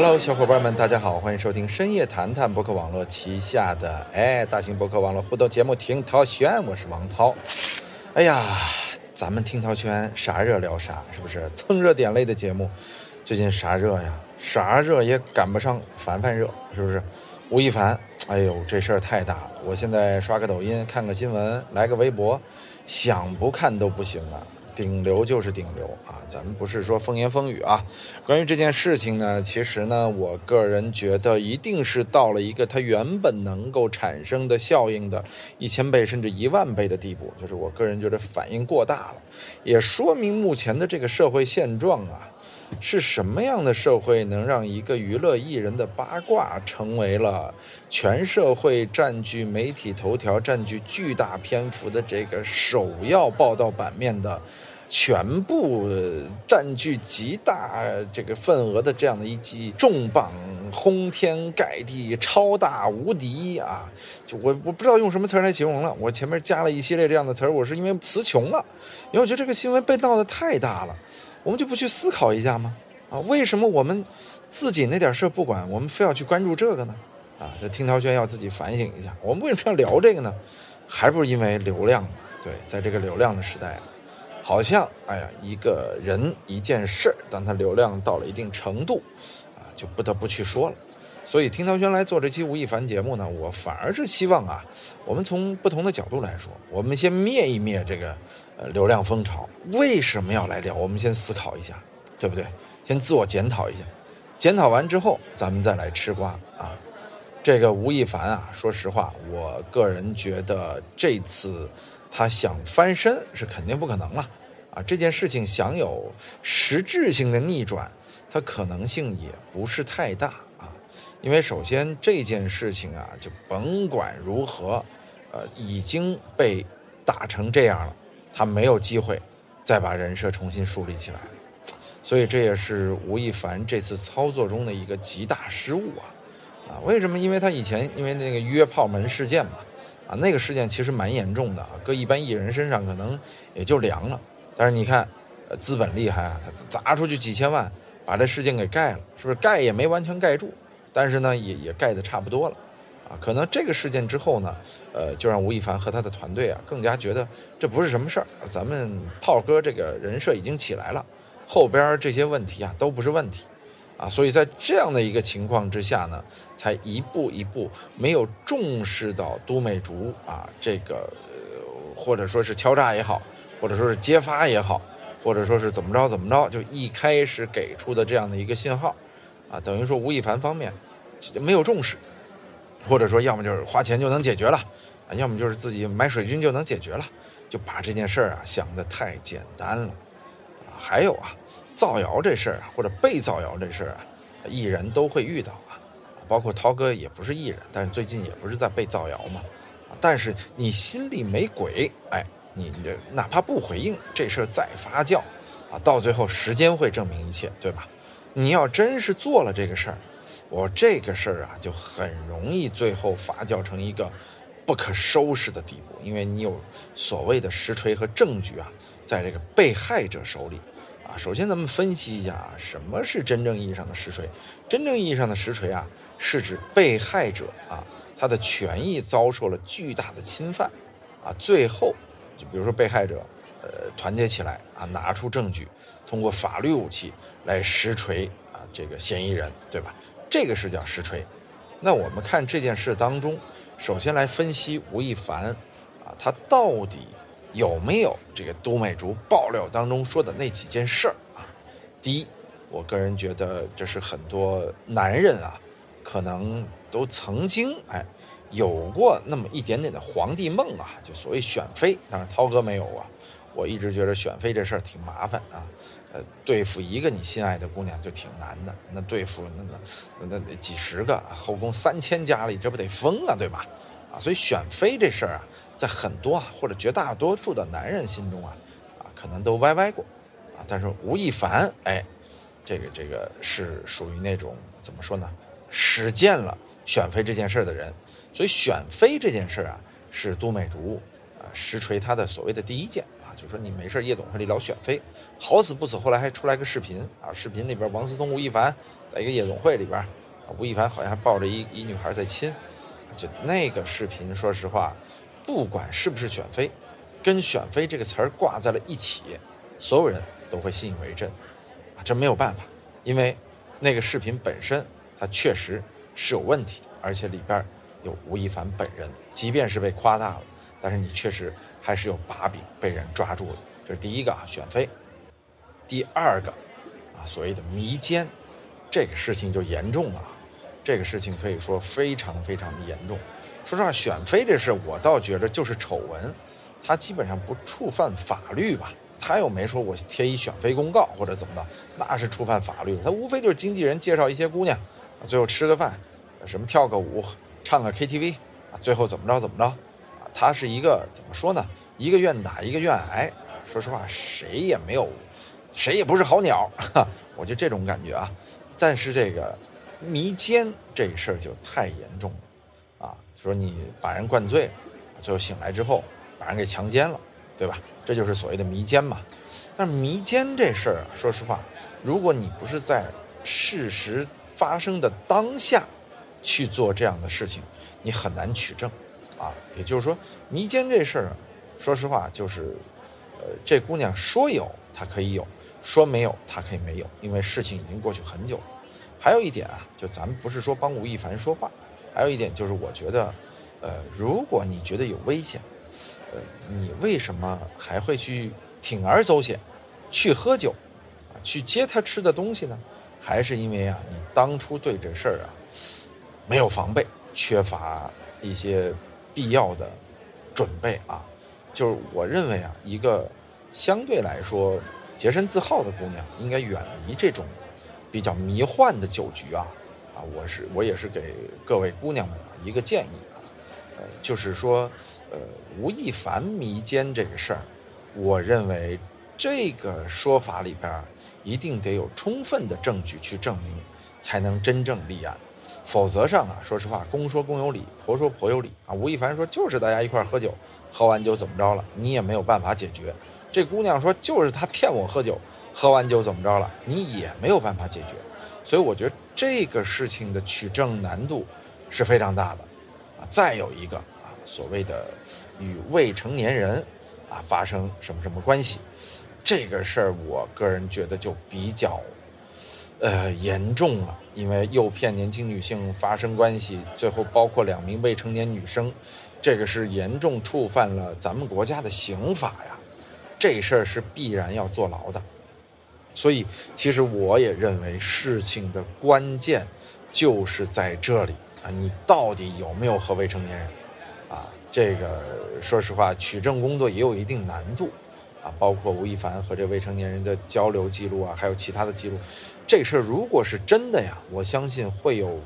Hello，小伙伴们，大家好，欢迎收听深夜谈谈博客网络旗下的哎大型博客网络互动节目《听涛轩》，我是王涛。哎呀，咱们听涛轩啥热聊啥，是不是蹭热点类的节目？最近啥热呀？啥热也赶不上凡凡热，是不是？吴亦凡，哎呦，这事儿太大了。我现在刷个抖音，看个新闻，来个微博，想不看都不行了。顶流就是顶流啊！咱们不是说风言风语啊。关于这件事情呢，其实呢，我个人觉得一定是到了一个它原本能够产生的效应的一千倍甚至一万倍的地步，就是我个人觉得反应过大了，也说明目前的这个社会现状啊，是什么样的社会能让一个娱乐艺人的八卦成为了全社会占据媒体头条、占据巨大篇幅的这个首要报道版面的。全部占据极大这个份额的这样的一记重磅，轰天盖地、超大无敌啊！就我我不知道用什么词来形容了。我前面加了一系列这样的词儿，我是因为词穷了，因为我觉得这个新闻被闹得太大了。我们就不去思考一下吗？啊，为什么我们自己那点事儿不管，我们非要去关注这个呢？啊，这听涛轩要自己反省一下，我们为什么要聊这个呢？还不是因为流量嘛？对，在这个流量的时代。好像，哎呀，一个人一件事，当他流量到了一定程度，啊，就不得不去说了。所以听涛轩来做这期吴亦凡节目呢，我反而是希望啊，我们从不同的角度来说，我们先灭一灭这个呃流量风潮。为什么要来聊？我们先思考一下，对不对？先自我检讨一下，检讨完之后，咱们再来吃瓜啊。这个吴亦凡啊，说实话，我个人觉得这次。他想翻身是肯定不可能了，啊，这件事情想有实质性的逆转，它可能性也不是太大啊，因为首先这件事情啊，就甭管如何，呃，已经被打成这样了，他没有机会再把人设重新树立起来，所以这也是吴亦凡这次操作中的一个极大失误啊，啊，为什么？因为他以前因为那个约炮门事件嘛。啊，那个事件其实蛮严重的啊，搁一般艺人身上可能也就凉了。但是你看，呃，资本厉害啊，他砸出去几千万，把这事件给盖了，是不是？盖也没完全盖住，但是呢，也也盖的差不多了。啊，可能这个事件之后呢，呃，就让吴亦凡和他的团队啊，更加觉得这不是什么事儿，咱们炮哥这个人设已经起来了，后边这些问题啊都不是问题。啊，所以在这样的一个情况之下呢，才一步一步没有重视到都美竹啊，这个或者说是敲诈也好，或者说是揭发也好，或者说是怎么着怎么着，就一开始给出的这样的一个信号，啊，等于说吴亦凡方面没有重视，或者说要么就是花钱就能解决了，啊，要么就是自己买水军就能解决了，就把这件事儿啊想得太简单了，啊，还有啊。造谣这事儿啊，或者被造谣这事儿啊，艺人都会遇到啊，包括涛哥也不是艺人，但是最近也不是在被造谣嘛，但是你心里没鬼，哎，你哪怕不回应这事儿再发酵，啊，到最后时间会证明一切，对吧？你要真是做了这个事儿，我这个事儿啊，就很容易最后发酵成一个不可收拾的地步，因为你有所谓的实锤和证据啊，在这个被害者手里。啊，首先咱们分析一下啊，什么是真正意义上的实锤？真正意义上的实锤啊，是指被害者啊，他的权益遭受了巨大的侵犯，啊，最后就比如说被害者，呃，团结起来啊，拿出证据，通过法律武器来实锤啊，这个嫌疑人，对吧？这个是叫实锤。那我们看这件事当中，首先来分析吴亦凡，啊，他到底。有没有这个都美竹爆料当中说的那几件事儿啊？第一，我个人觉得这是很多男人啊，可能都曾经哎有过那么一点点的皇帝梦啊，就所谓选妃。但是涛哥没有啊，我一直觉得选妃这事儿挺麻烦啊，呃，对付一个你心爱的姑娘就挺难的，那对付那那那几十个后宫三千佳丽，这不得疯啊，对吧？啊，所以选妃这事儿啊。在很多啊，或者绝大多数的男人心中啊，啊，可能都歪歪过，啊，但是吴亦凡，哎，这个这个是属于那种怎么说呢，实践了选妃这件事的人，所以选妃这件事啊，是都美竹啊实锤他的所谓的第一件啊，就说你没事夜总会里老选妃，好死不死，后来还出来个视频啊，视频里边王思聪、吴亦凡在一个夜总会里边，吴亦凡好像还抱着一一女孩在亲，就那个视频，说实话，不管是不是选妃，跟选妃这个词儿挂在了一起，所有人都会信以为真，啊，这没有办法，因为那个视频本身它确实是有问题，而且里边有吴亦凡本人，即便是被夸大了。但是你确实还是有把柄被人抓住了，这是第一个啊，选妃。第二个啊，所谓的迷奸，这个事情就严重了。这个事情可以说非常非常的严重。说实话，选妃这事我倒觉得就是丑闻，他基本上不触犯法律吧？他又没说我贴一选妃公告或者怎么的，那是触犯法律。他无非就是经纪人介绍一些姑娘，最后吃个饭，什么跳个舞，唱个 KTV，最后怎么着怎么着。他是一个怎么说呢？一个愿打，一个愿挨。说实话，谁也没有，谁也不是好鸟。我就这种感觉啊。但是这个迷奸这事儿就太严重了！说你把人灌醉了，最后醒来之后把人给强奸了，对吧？这就是所谓的迷奸嘛。但是迷奸这事儿啊，说实话，如果你不是在事实发生的当下去做这样的事情，你很难取证。啊，也就是说，迷奸这事儿，说实话，就是，呃，这姑娘说有，她可以有；说没有，她可以没有，因为事情已经过去很久了。还有一点啊，就咱们不是说帮吴亦凡说话，还有一点就是，我觉得，呃，如果你觉得有危险，呃，你为什么还会去铤而走险，去喝酒，啊，去接他吃的东西呢？还是因为啊，你当初对这事儿啊，没有防备，缺乏一些。必要的准备啊，就是我认为啊，一个相对来说洁身自好的姑娘，应该远离这种比较迷幻的酒局啊啊！我是我也是给各位姑娘们啊一个建议啊，呃，就是说，呃，吴亦凡迷奸这个事儿，我认为这个说法里边一定得有充分的证据去证明，才能真正立案。否则上啊，说实话，公说公有理，婆说婆有理啊。吴亦凡说就是大家一块喝酒，喝完酒怎么着了，你也没有办法解决。这姑娘说就是他骗我喝酒，喝完酒怎么着了，你也没有办法解决。所以我觉得这个事情的取证难度是非常大的啊。再有一个啊，所谓的与未成年人啊发生什么什么关系，这个事儿我个人觉得就比较。呃，严重了，因为诱骗年轻女性发生关系，最后包括两名未成年女生，这个是严重触犯了咱们国家的刑法呀，这事儿是必然要坐牢的。所以，其实我也认为事情的关键就是在这里啊，你到底有没有和未成年人？啊，这个说实话，取证工作也有一定难度。啊，包括吴亦凡和这未成年人的交流记录啊，还有其他的记录，这事儿如果是真的呀，我相信会有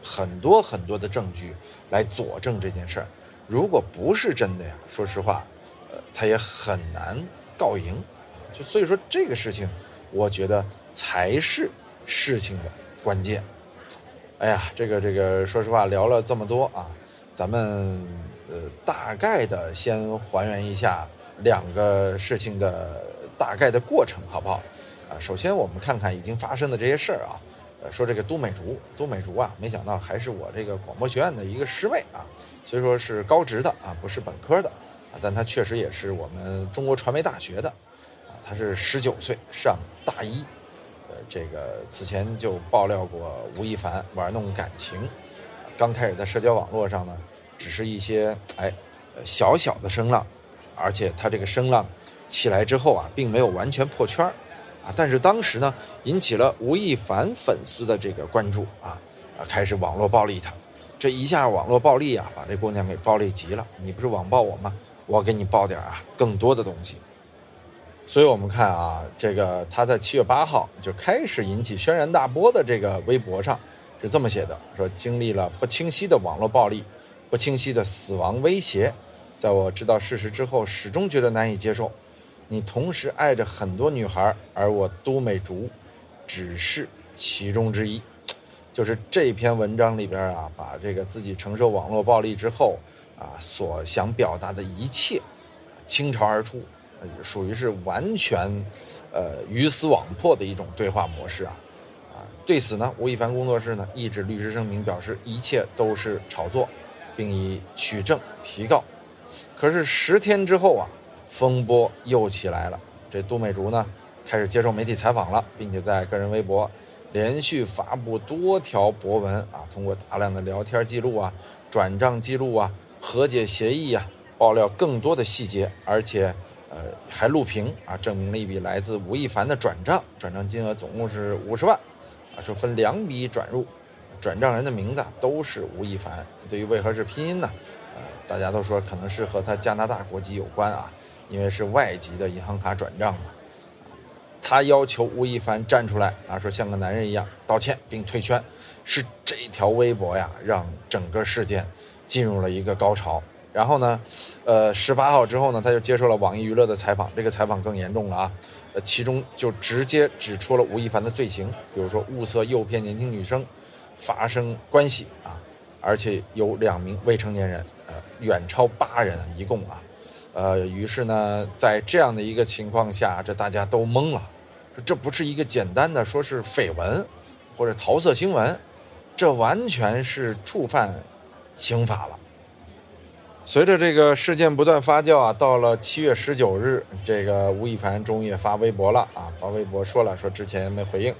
很多很多的证据来佐证这件事儿。如果不是真的呀，说实话，呃，他也很难告赢。就所以说这个事情，我觉得才是事情的关键。哎呀，这个这个，说实话聊了这么多啊，咱们呃大概的先还原一下。两个事情的大概的过程，好不好？啊，首先我们看看已经发生的这些事儿啊。呃，说这个都美竹，都美竹啊，没想到还是我这个广播学院的一个师妹啊，虽说是高职的啊，不是本科的啊，但她确实也是我们中国传媒大学的他。是十九岁上大一，呃，这个此前就爆料过吴亦凡玩弄感情，刚开始在社交网络上呢，只是一些哎小小的声浪。而且他这个声浪起来之后啊，并没有完全破圈儿啊，但是当时呢，引起了吴亦凡粉丝的这个关注啊啊，开始网络暴力他，这一下网络暴力啊，把这姑娘给暴力急了。你不是网暴我吗？我给你爆点啊更多的东西。所以我们看啊，这个他在七月八号就开始引起轩然大波的这个微博上是这么写的：说经历了不清晰的网络暴力，不清晰的死亡威胁。在我知道事实之后，始终觉得难以接受。你同时爱着很多女孩，而我都美竹只是其中之一。就是这篇文章里边啊，把这个自己承受网络暴力之后啊，所想表达的一切倾巢而出属于是完全，呃鱼死网破的一种对话模式啊。啊，对此呢，吴亦凡工作室呢一纸律师声明表示，一切都是炒作，并以取证提告。可是十天之后啊，风波又起来了。这杜美竹呢，开始接受媒体采访了，并且在个人微博连续发布多条博文啊，通过大量的聊天记录啊、转账记录啊、和解协议啊，爆料更多的细节，而且呃还录屏啊，证明了一笔来自吴亦凡的转账，转账金额总共是五十万，啊，说分两笔转入，转账人的名字都是吴亦凡。对于为何是拼音呢？呃，大家都说可能是和他加拿大国籍有关啊。因为是外籍的银行卡转账嘛，他要求吴亦凡站出来啊，说像个男人一样道歉并退圈，是这条微博呀，让整个事件进入了一个高潮。然后呢，呃，十八号之后呢，他就接受了网易娱乐的采访，这个采访更严重了啊，呃，其中就直接指出了吴亦凡的罪行，比如说物色诱骗年轻女生发生关系啊，而且有两名未成年人，呃，远超八人，一共啊。呃，于是呢，在这样的一个情况下，这大家都懵了，说这不是一个简单的说是绯闻，或者桃色新闻，这完全是触犯刑法了。随着这个事件不断发酵啊，到了七月十九日，这个吴亦凡终于也发微博了啊，发微博说了，说之前没回应，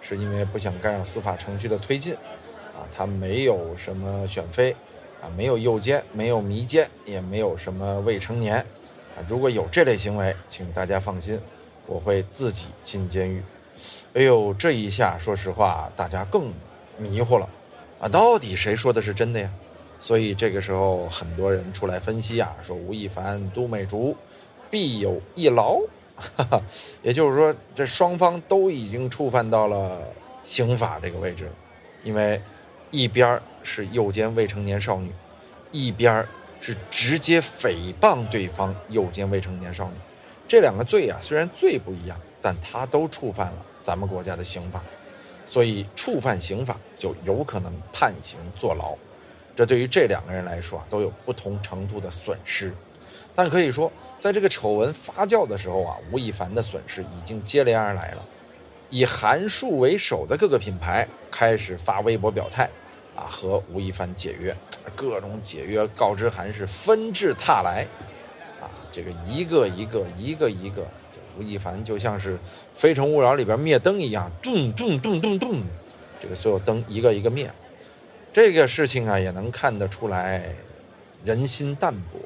是因为不想干扰司法程序的推进，啊，他没有什么选妃。啊，没有诱奸，没有迷奸，也没有什么未成年，啊，如果有这类行为，请大家放心，我会自己进监狱。哎呦，这一下，说实话，大家更迷糊了，啊，到底谁说的是真的呀？所以这个时候，很多人出来分析啊，说吴亦凡、都美竹必有一劳，哈哈，也就是说，这双方都已经触犯到了刑法这个位置，因为一边。是诱奸未成年少女，一边是直接诽谤对方诱奸未成年少女，这两个罪啊，虽然罪不一样，但他都触犯了咱们国家的刑法，所以触犯刑法就有可能判刑坐牢。这对于这两个人来说啊，都有不同程度的损失。但可以说，在这个丑闻发酵的时候啊，吴亦凡的损失已经接连而来了。以韩束为首的各个品牌开始发微博表态。啊，和吴亦凡解约，各种解约告知函是纷至沓来，啊，这个一个一个一个一个，吴亦凡就像是《非诚勿扰》里边灭灯一样，咚咚咚咚咚，这个所有灯一个一个灭。这个事情啊，也能看得出来人心淡薄。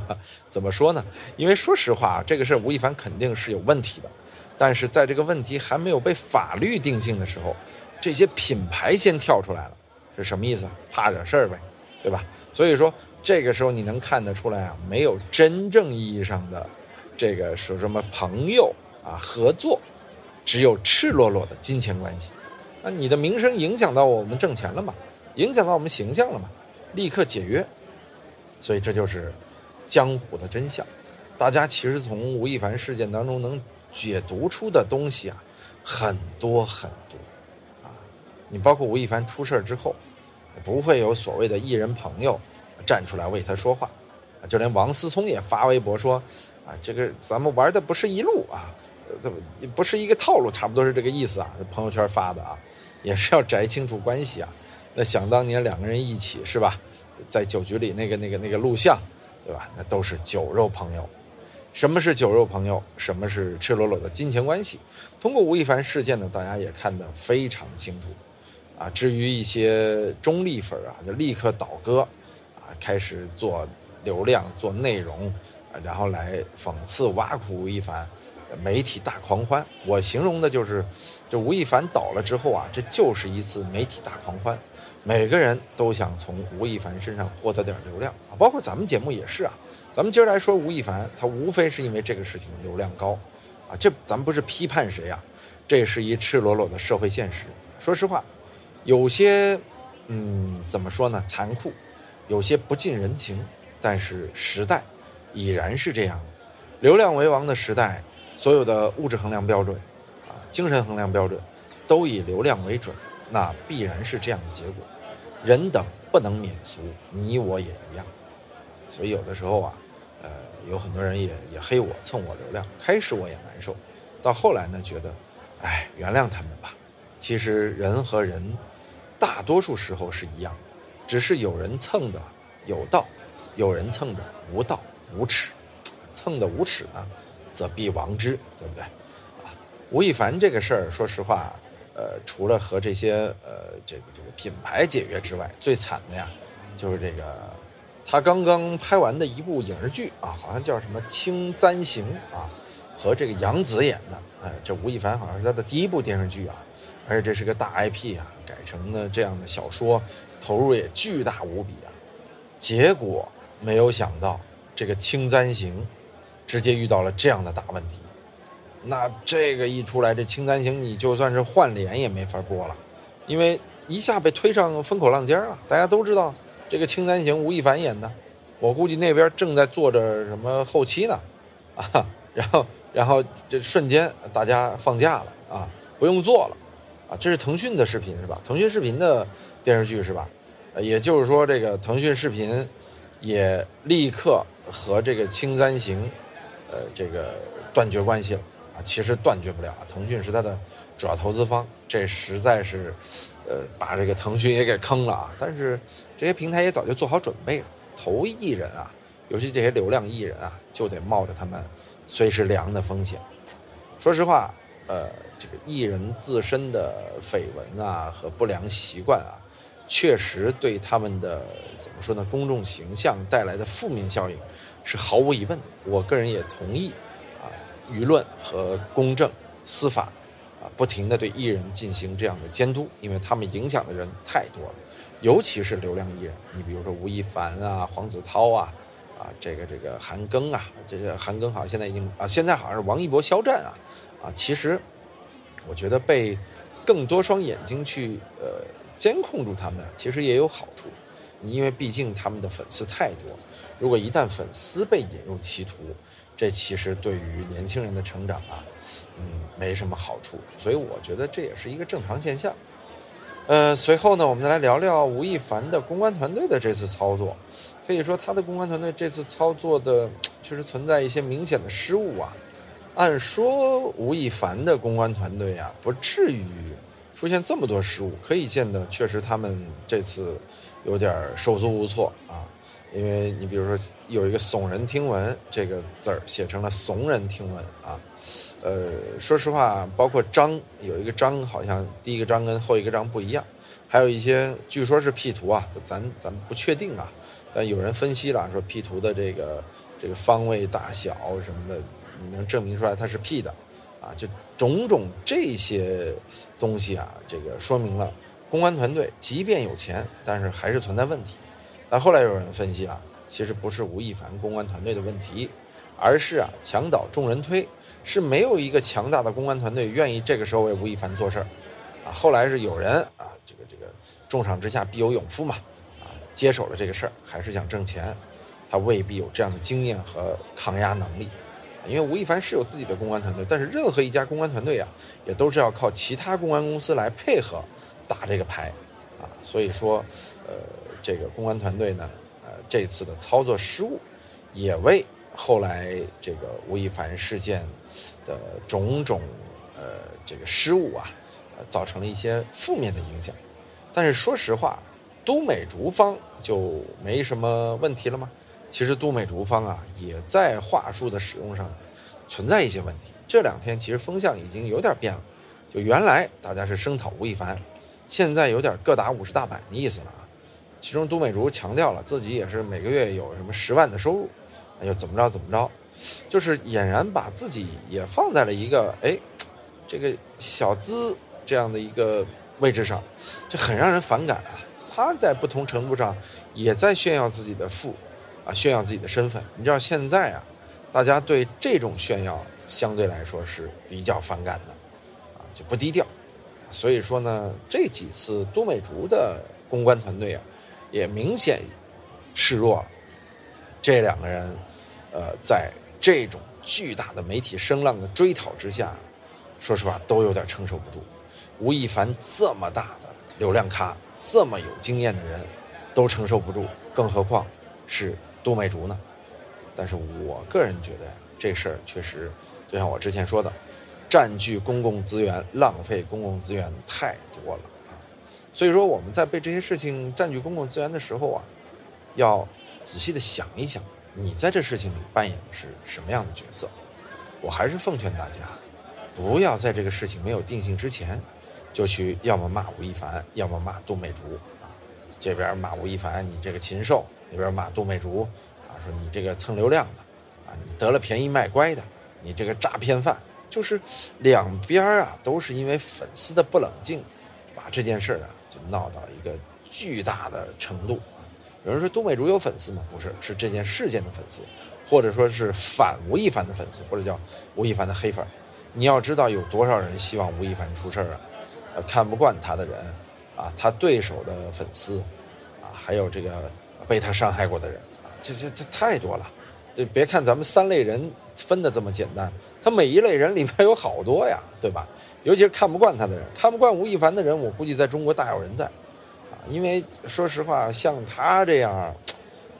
怎么说呢？因为说实话，这个事吴亦凡肯定是有问题的，但是在这个问题还没有被法律定性的时候，这些品牌先跳出来了。是什么意思？怕惹事儿呗，对吧？所以说这个时候你能看得出来啊，没有真正意义上的这个说什么朋友啊合作，只有赤裸裸的金钱关系。那你的名声影响到我们挣钱了吗？影响到我们形象了嘛？立刻解约。所以这就是江湖的真相。大家其实从吴亦凡事件当中能解读出的东西啊，很多很多啊。你包括吴亦凡出事之后，不会有所谓的艺人朋友站出来为他说话，就连王思聪也发微博说：“啊，这个咱们玩的不是一路啊，这不是一个套路，差不多是这个意思啊。”朋友圈发的啊，也是要摘清楚关系啊。那想当年两个人一起是吧，在酒局里那个那个那个录像，对吧？那都是酒肉朋友。什么是酒肉朋友？什么是赤裸裸的金钱关系？通过吴亦凡事件呢，大家也看得非常清楚。啊，至于一些中立粉啊，就立刻倒戈，啊，开始做流量、做内容，然后来讽刺、挖苦吴亦凡，媒体大狂欢。我形容的就是，这吴亦凡倒了之后啊，这就是一次媒体大狂欢，每个人都想从吴亦凡身上获得点流量啊，包括咱们节目也是啊。咱们今儿来说吴亦凡，他无非是因为这个事情流量高，啊，这咱不是批判谁啊，这是一赤裸裸的社会现实。说实话。有些，嗯，怎么说呢？残酷，有些不近人情，但是时代已然是这样。流量为王的时代，所有的物质衡量标准，啊，精神衡量标准，都以流量为准，那必然是这样的结果。人等不能免俗，你我也一样。所以有的时候啊，呃，有很多人也也黑我蹭我流量，开始我也难受，到后来呢，觉得，哎，原谅他们吧。其实人和人，大多数时候是一样的，只是有人蹭的有道，有人蹭的无道无耻，蹭的无耻呢，则必亡之，对不对？吴亦凡这个事儿，说实话，呃，除了和这些呃这个这个品牌解约之外，最惨的呀，就是这个他刚刚拍完的一部影视剧啊，好像叫什么《青簪行》啊，和这个杨紫演的，哎，这吴亦凡好像是他的第一部电视剧啊。而且这是个大 IP 啊，改成了这样的小说，投入也巨大无比啊。结果没有想到，这个《青簪行》直接遇到了这样的大问题。那这个一出来，这《青簪行》你就算是换脸也没法播了，因为一下被推上风口浪尖了。大家都知道这个《青簪行》吴亦凡演的，我估计那边正在做着什么后期呢，啊，然后然后这瞬间大家放假了啊，不用做了。啊，这是腾讯的视频是吧？腾讯视频的电视剧是吧？也就是说，这个腾讯视频也立刻和这个《青簪行》呃这个断绝关系了。啊其实断绝不了，腾讯是它的主要投资方，这实在是呃把这个腾讯也给坑了啊。但是这些平台也早就做好准备了，投艺人啊，尤其这些流量艺人啊，就得冒着他们随时凉的风险。说实话，呃。这个艺人自身的绯闻啊和不良习惯啊，确实对他们的怎么说呢？公众形象带来的负面效应是毫无疑问的。我个人也同意，舆论和公正司法啊，不停的对艺人进行这样的监督，因为他们影响的人太多了，尤其是流量艺人。你比如说吴亦凡啊、黄子韬啊、啊这个这个韩庚啊，这个韩庚好像现在已经啊，现在好像是王一博肖战啊，啊其实。我觉得被更多双眼睛去呃监控住他们，其实也有好处，因为毕竟他们的粉丝太多。如果一旦粉丝被引入歧途，这其实对于年轻人的成长啊，嗯，没什么好处。所以我觉得这也是一个正常现象。呃，随后呢，我们再来聊聊吴亦凡的公关团队的这次操作。可以说，他的公关团队这次操作的确实存在一些明显的失误啊。按说吴亦凡的公关团队啊，不至于出现这么多失误。可以见得，确实他们这次有点手足无措啊。因为你比如说有一个“耸人听闻”这个字儿写成了“怂人听闻”啊。呃，说实话，包括章有一个章，好像第一个章跟后一个章不一样。还有一些据说是 P 图啊，咱咱不确定啊。但有人分析了，说 P 图的这个这个方位大小什么的。你能证明出来它是 P 的，啊，就种种这些东西啊，这个说明了公关团队即便有钱，但是还是存在问题。但后来有人分析啊，其实不是吴亦凡公关团队的问题，而是啊墙倒众人推，是没有一个强大的公关团队愿意这个时候为吴亦凡做事儿，啊，后来是有人啊，这个这个重赏之下必有勇夫嘛，啊，接手了这个事儿，还是想挣钱，他未必有这样的经验和抗压能力。因为吴亦凡是有自己的公关团队，但是任何一家公关团队啊，也都是要靠其他公关公司来配合打这个牌，啊，所以说，呃，这个公关团队呢，呃，这次的操作失误，也为后来这个吴亦凡事件的种种呃这个失误啊，呃，造成了一些负面的影响。但是说实话，都美竹方就没什么问题了吗？其实都美竹方啊，也在话术的使用上存在一些问题。这两天其实风向已经有点变了，就原来大家是声讨吴亦凡，现在有点各打五十大板的意思了。其中都美竹强调了自己也是每个月有什么十万的收入，哎呦怎么着怎么着，就是俨然把自己也放在了一个哎这个小资这样的一个位置上，就很让人反感啊。他在不同程度上也在炫耀自己的富。啊，炫耀自己的身份，你知道现在啊，大家对这种炫耀相对来说是比较反感的，啊，就不低调，所以说呢，这几次都美竹的公关团队啊，也明显示弱了。这两个人，呃，在这种巨大的媒体声浪的追讨之下，说实话都有点承受不住。吴亦凡这么大的流量咖，这么有经验的人，都承受不住，更何况是。都美竹呢？但是我个人觉得呀，这事儿确实，就像我之前说的，占据公共资源、浪费公共资源太多了。所以说我们在被这些事情占据公共资源的时候啊，要仔细的想一想，你在这事情里扮演的是什么样的角色。我还是奉劝大家，不要在这个事情没有定性之前，就去要么骂吴亦凡，要么骂杜美竹啊。这边骂吴亦凡，你这个禽兽；那边骂杜美竹，啊，说你这个蹭流量的，啊，你得了便宜卖乖的，你这个诈骗犯。就是两边啊，都是因为粉丝的不冷静，把这件事啊就闹到一个巨大的程度。有人说杜美竹有粉丝吗？不是，是这件事件的粉丝。或者说是反吴亦凡的粉丝，或者叫吴亦凡的黑粉，你要知道有多少人希望吴亦凡出事儿啊？呃，看不惯他的人，啊，他对手的粉丝，啊，还有这个被他伤害过的人，啊，这这这太多了。就别看咱们三类人分的这么简单，他每一类人里面有好多呀，对吧？尤其是看不惯他的人，看不惯吴亦凡的人，我估计在中国大有人在，啊，因为说实话，像他这样。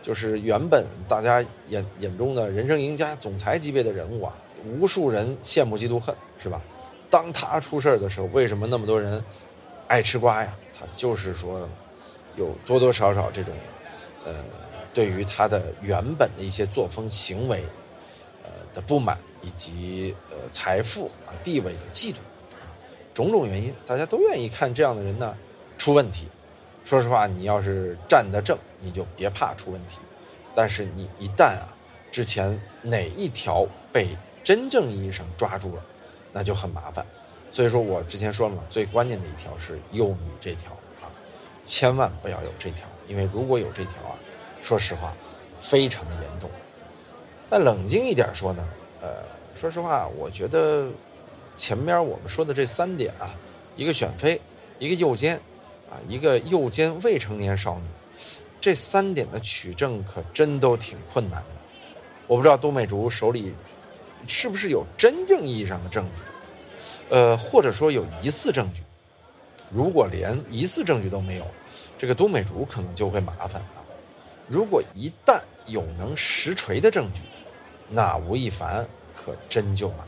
就是原本大家眼眼中的人生赢家、总裁级别的人物啊，无数人羡慕嫉妒恨，是吧？当他出事儿的时候，为什么那么多人爱吃瓜呀？他就是说，有多多少少这种，呃，对于他的原本的一些作风行为，呃的不满，以及呃财富啊、地位的嫉妒，种种原因，大家都愿意看这样的人呢出问题。说实话，你要是站得正，你就别怕出问题。但是你一旦啊，之前哪一条被真正意义上抓住了，那就很麻烦。所以说我之前说了嘛，最关键的一条是幼女这条啊，千万不要有这条，因为如果有这条啊，说实话，非常严重。但冷静一点说呢，呃，说实话，我觉得前面我们说的这三点啊，一个选妃，一个诱奸。啊，一个诱奸未成年少女，这三点的取证可真都挺困难的。我不知道杜美竹手里是不是有真正意义上的证据，呃，或者说有疑似证据。如果连疑似证据都没有，这个杜美竹可能就会麻烦啊。如果一旦有能实锤的证据，那吴亦凡可真就麻。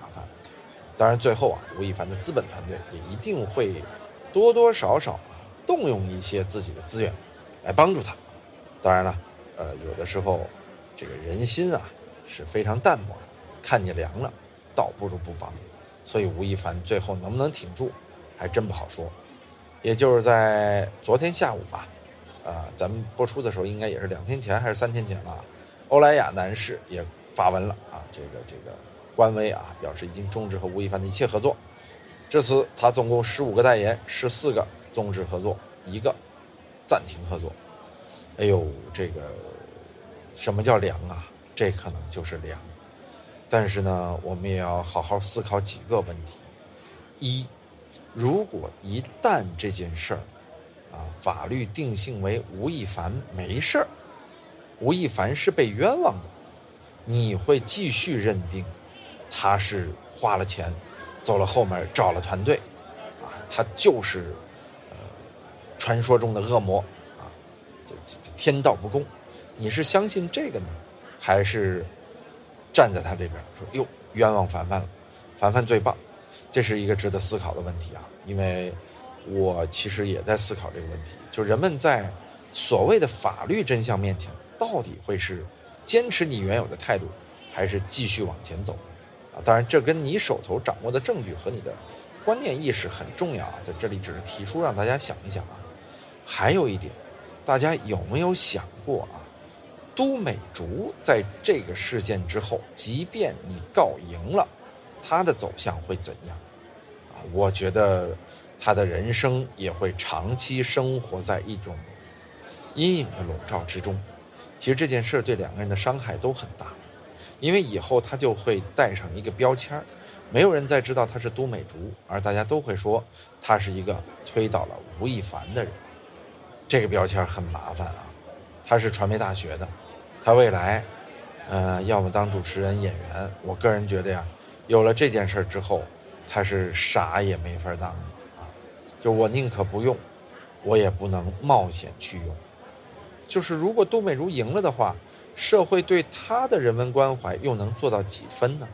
当然，最后啊，吴亦凡的资本团队也一定会多多少少啊。动用一些自己的资源来帮助他，当然了，呃，有的时候这个人心啊是非常淡漠的，看你凉了，倒不如不帮。所以吴亦凡最后能不能挺住，还真不好说。也就是在昨天下午吧，啊，咱们播出的时候应该也是两天前还是三天前了。欧莱雅男士也发文了啊，这个这个官微啊表示已经终止和吴亦凡的一切合作。至此，他总共十五个代言，十四个。终止合作，一个暂停合作。哎呦，这个什么叫凉啊？这可能就是凉。但是呢，我们也要好好思考几个问题：一，如果一旦这件事儿啊，法律定性为吴亦凡没事儿，吴亦凡是被冤枉的，你会继续认定他是花了钱，走了后门找了团队，啊，他就是。呃传说中的恶魔，啊，这这天道不公，你是相信这个呢，还是站在他这边说哟冤枉凡凡了，凡凡最棒？这是一个值得思考的问题啊，因为我其实也在思考这个问题，就人们在所谓的法律真相面前，到底会是坚持你原有的态度，还是继续往前走？啊，当然这跟你手头掌握的证据和你的观念意识很重要啊，在这里只是提出让大家想一想啊。还有一点，大家有没有想过啊？都美竹在这个事件之后，即便你告赢了，他的走向会怎样？啊，我觉得他的人生也会长期生活在一种阴影的笼罩之中。其实这件事对两个人的伤害都很大，因为以后他就会带上一个标签儿，没有人再知道他是都美竹，而大家都会说他是一个推倒了吴亦凡的人。这个标签很麻烦啊，他是传媒大学的，他未来，呃，要么当主持人、演员。我个人觉得呀，有了这件事之后，他是啥也没法当啊。就我宁可不用，我也不能冒险去用。就是如果杜美如赢了的话，社会对他的人文关怀又能做到几分呢？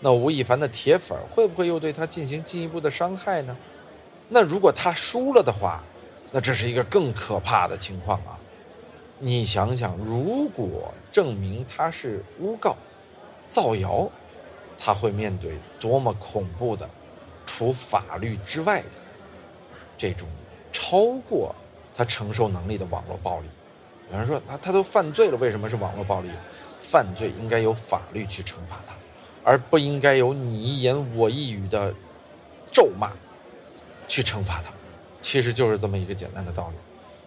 那吴亦凡的铁粉会不会又对他进行进一步的伤害呢？那如果他输了的话，那这是一个更可怕的情况啊！你想想，如果证明他是诬告、造谣，他会面对多么恐怖的，除法律之外的这种超过他承受能力的网络暴力。有人说他他都犯罪了，为什么是网络暴力？犯罪应该由法律去惩罚他，而不应该由你一言我一语的咒骂去惩罚他。其实就是这么一个简单的道理。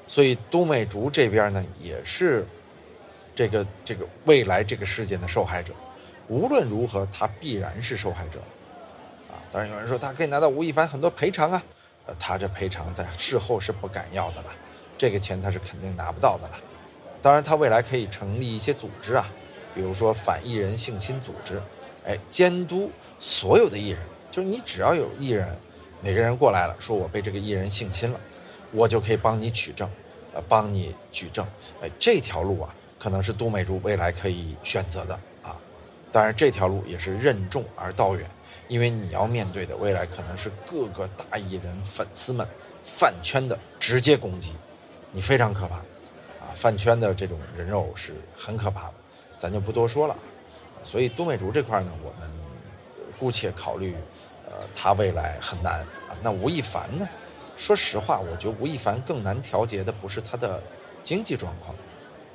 所以都美竹这边呢，也是这个这个未来这个事件的受害者。无论如何，他必然是受害者啊！当然有人说他可以拿到吴亦凡很多赔偿啊，呃，他这赔偿在事后是不敢要的了，这个钱他是肯定拿不到的了。当然，他未来可以成立一些组织啊，比如说反艺人性侵组织，哎，监督所有的艺人，就是你只要有艺人哪个人过来了，说我被这个艺人性侵了。我就可以帮你取证，呃，帮你举证，哎，这条路啊，可能是都美竹未来可以选择的啊。当然，这条路也是任重而道远，因为你要面对的未来可能是各个大艺人粉丝们饭圈的直接攻击，你非常可怕！饭圈的这种人肉是很可怕的，咱就不多说了。所以，都美竹这块呢，我们姑且考虑，呃，他未来很难。那吴亦凡呢？说实话，我觉得吴亦凡更难调节的不是他的经济状况，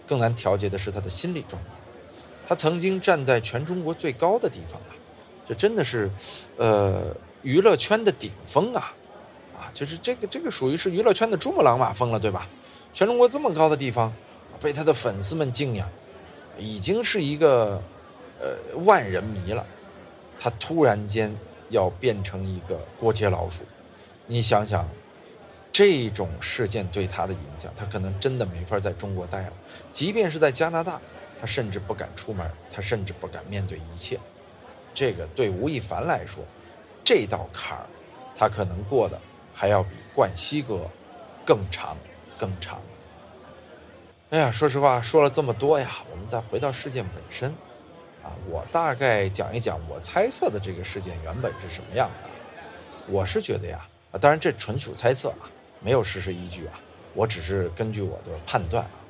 更难调节的是他的心理状况。他曾经站在全中国最高的地方啊，这真的是，呃，娱乐圈的顶峰啊，啊，就是这个这个属于是娱乐圈的珠穆朗玛峰了，对吧？全中国这么高的地方，被他的粉丝们敬仰，已经是一个呃万人迷了。他突然间要变成一个过街老鼠，你想想。这种事件对他的影响，他可能真的没法在中国待了。即便是在加拿大，他甚至不敢出门，他甚至不敢面对一切。这个对吴亦凡来说，这道坎儿，他可能过的还要比冠希哥更长、更长。哎呀，说实话，说了这么多呀，我们再回到事件本身。啊，我大概讲一讲我猜测的这个事件原本是什么样的。我是觉得呀，啊，当然这纯属猜测啊。没有事实依据啊，我只是根据我的判断啊。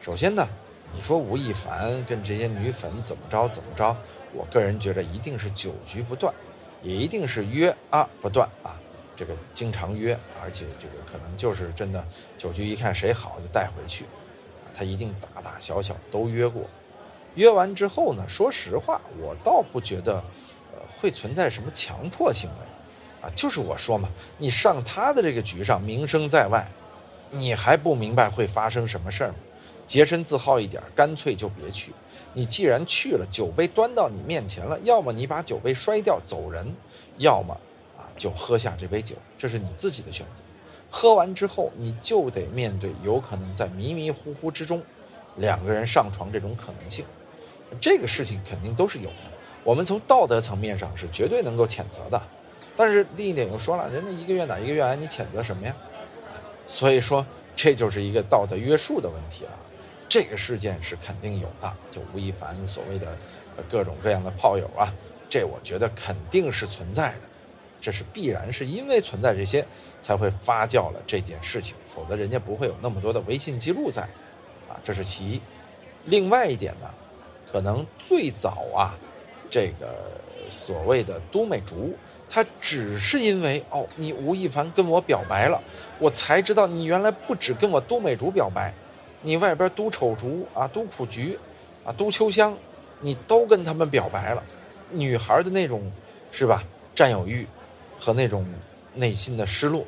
首先呢，你说吴亦凡跟这些女粉怎么着怎么着，我个人觉得一定是酒局不断，也一定是约啊不断啊，这个经常约，而且这个可能就是真的酒局一看谁好就带回去，他一定大大小小都约过。约完之后呢，说实话，我倒不觉得，呃，会存在什么强迫行为。啊，就是我说嘛，你上他的这个局上，名声在外，你还不明白会发生什么事儿吗？洁身自好一点，干脆就别去。你既然去了，酒杯端到你面前了，要么你把酒杯摔掉走人，要么就喝下这杯酒，这是你自己的选择。喝完之后，你就得面对有可能在迷迷糊糊之中，两个人上床这种可能性。这个事情肯定都是有的，我们从道德层面上是绝对能够谴责的。但是另一点又说了，人家一个愿打一个愿挨，你谴责什么呀？所以说这就是一个道德约束的问题了。这个事件是肯定有的，就吴亦凡所谓的各种各样的炮友啊，这我觉得肯定是存在的。这是必然是因为存在这些，才会发酵了这件事情，否则人家不会有那么多的微信记录在。啊，这是其一。另外一点呢，可能最早啊，这个所谓的都美竹。他只是因为哦，你吴亦凡跟我表白了，我才知道你原来不止跟我都美竹表白，你外边都丑竹啊、都苦菊，啊、都秋香，你都跟他们表白了。女孩的那种是吧，占有欲和那种内心的失落，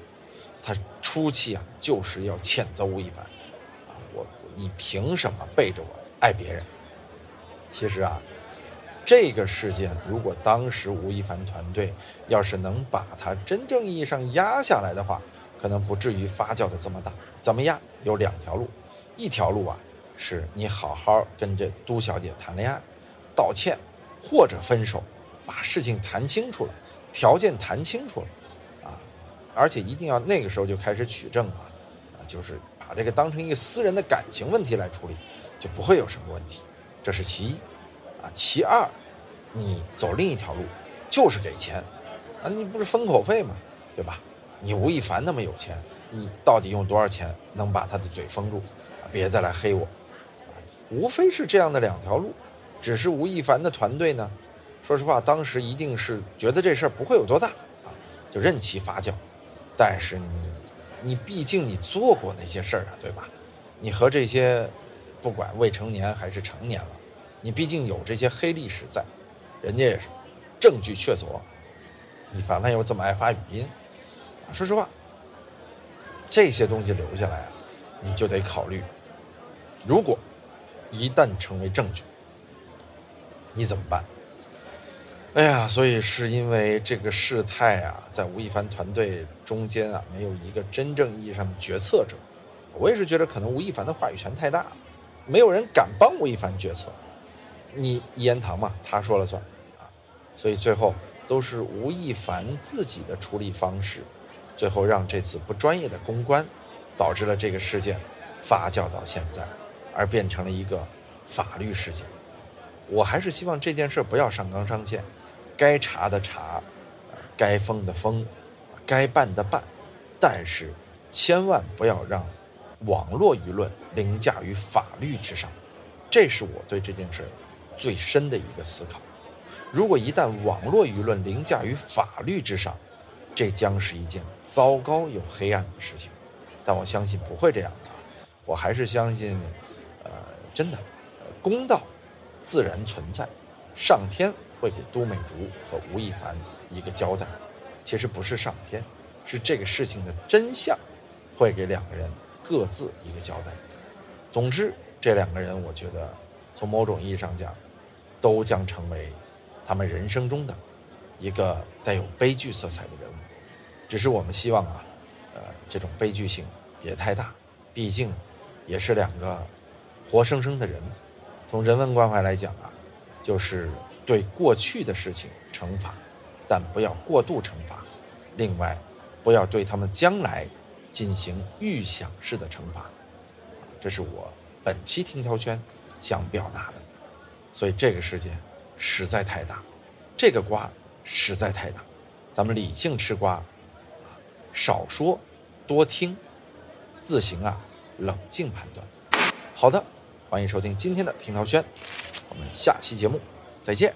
他初期啊就是要谴责吴亦凡，啊，我你凭什么背着我爱别人？其实啊。这个事件，如果当时吴亦凡团队要是能把他真正意义上压下来的话，可能不至于发酵的这么大。怎么压？有两条路，一条路啊，是你好好跟这都小姐谈恋爱，道歉或者分手，把事情谈清楚了，条件谈清楚了，啊，而且一定要那个时候就开始取证啊，啊，就是把这个当成一个私人的感情问题来处理，就不会有什么问题。这是其一，啊，其二，你走另一条路，就是给钱，啊，你不是封口费吗？对吧？你吴亦凡那么有钱，你到底用多少钱能把他的嘴封住？别再来黑我，无非是这样的两条路，只是吴亦凡的团队呢，说实话，当时一定是觉得这事儿不会有多大啊，就任其发酵。但是你，你毕竟你做过那些事儿啊，对吧？你和这些不管未成年还是成年了，你毕竟有这些黑历史在，人家也是证据确凿。你凡凡又这么爱发语音，说实话，这些东西留下来啊。你就得考虑，如果一旦成为证据，你怎么办？哎呀，所以是因为这个事态啊，在吴亦凡团队中间啊，没有一个真正意义上的决策者。我也是觉得，可能吴亦凡的话语权太大，没有人敢帮吴亦凡决策。你一言堂嘛，他说了算啊。所以最后都是吴亦凡自己的处理方式，最后让这次不专业的公关。导致了这个事件发酵到现在，而变成了一个法律事件。我还是希望这件事不要上纲上线，该查的查，该封的封，该办的办，但是千万不要让网络舆论凌驾于法律之上。这是我对这件事最深的一个思考。如果一旦网络舆论凌驾于法律之上，这将是一件糟糕又黑暗的事情。但我相信不会这样的，我还是相信，呃，真的，公道自然存在，上天会给都美竹和吴亦凡一个交代。其实不是上天，是这个事情的真相会给两个人各自一个交代。总之，这两个人，我觉得从某种意义上讲，都将成为他们人生中的一个带有悲剧色彩的人物。只是我们希望啊。呃这种悲剧性别太大，毕竟也是两个活生生的人。从人文关怀来讲啊，就是对过去的事情惩罚，但不要过度惩罚。另外，不要对他们将来进行预想式的惩罚。这是我本期听涛轩想表达的。所以这个事件实在太大，这个瓜实在太大，咱们理性吃瓜，少说。多听，自行啊，冷静判断。好的，欢迎收听今天的听涛轩，我们下期节目再见。